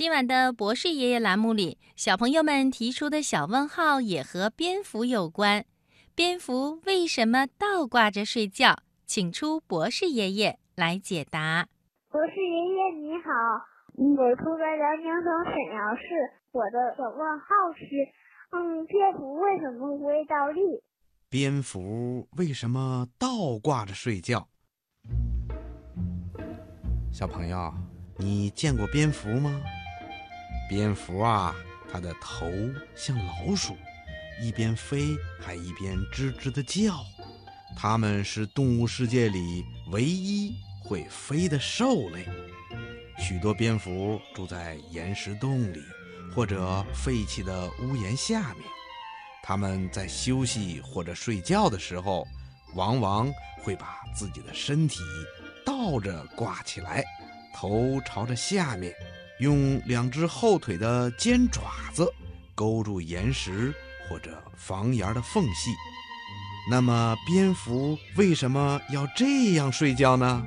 今晚的博士爷爷栏目里，小朋友们提出的小问号也和蝙蝠有关。蝙蝠为什么倒挂着睡觉？请出博士爷爷来解答。博士爷爷你好，我住在辽宁省沈阳市。我的小问号是：嗯，蝙蝠为什么会倒立？蝙蝠为什么倒挂着睡觉？小朋友，你见过蝙蝠吗？蝙蝠啊，它的头像老鼠，一边飞还一边吱吱的叫。它们是动物世界里唯一会飞的兽类。许多蝙蝠住在岩石洞里或者废弃的屋檐下面。它们在休息或者睡觉的时候，往往会把自己的身体倒着挂起来，头朝着下面。用两只后腿的尖爪子勾住岩石或者房檐的缝隙。那么，蝙蝠为什么要这样睡觉呢？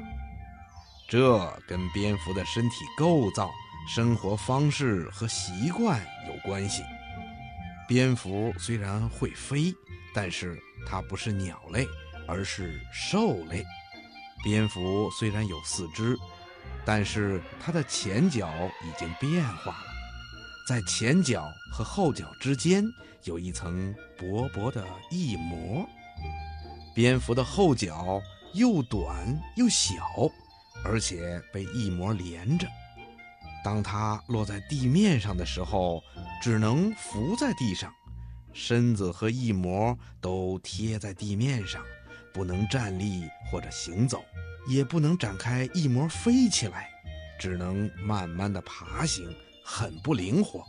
这跟蝙蝠的身体构造、生活方式和习惯有关系。蝙蝠虽然会飞，但是它不是鸟类，而是兽类。蝙蝠虽然有四肢。但是它的前脚已经变化了，在前脚和后脚之间有一层薄薄的翼膜。蝙蝠的后脚又短又小，而且被翼膜连着。当它落在地面上的时候，只能浮在地上，身子和翼膜都贴在地面上，不能站立或者行走。也不能展开翼膜飞起来，只能慢慢的爬行，很不灵活。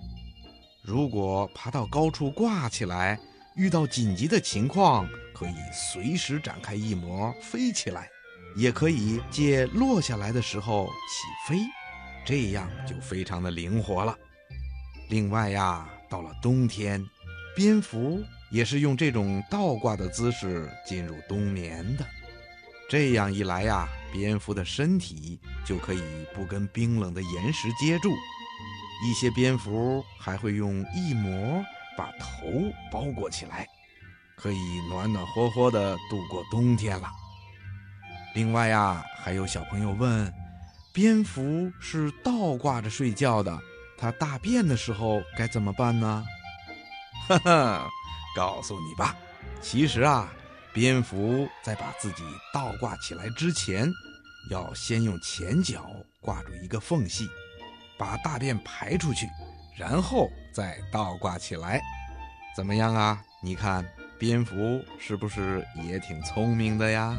如果爬到高处挂起来，遇到紧急的情况，可以随时展开翼膜飞起来，也可以借落下来的时候起飞，这样就非常的灵活了。另外呀，到了冬天，蝙蝠也是用这种倒挂的姿势进入冬眠的。这样一来呀，蝙蝠的身体就可以不跟冰冷的岩石接触。一些蝙蝠还会用翼膜把头包裹起来，可以暖暖和和地度过冬天了。另外呀，还有小朋友问：蝙蝠是倒挂着睡觉的，它大便的时候该怎么办呢？哈哈，告诉你吧，其实啊。蝙蝠在把自己倒挂起来之前，要先用前脚挂住一个缝隙，把大便排出去，然后再倒挂起来。怎么样啊？你看，蝙蝠是不是也挺聪明的呀？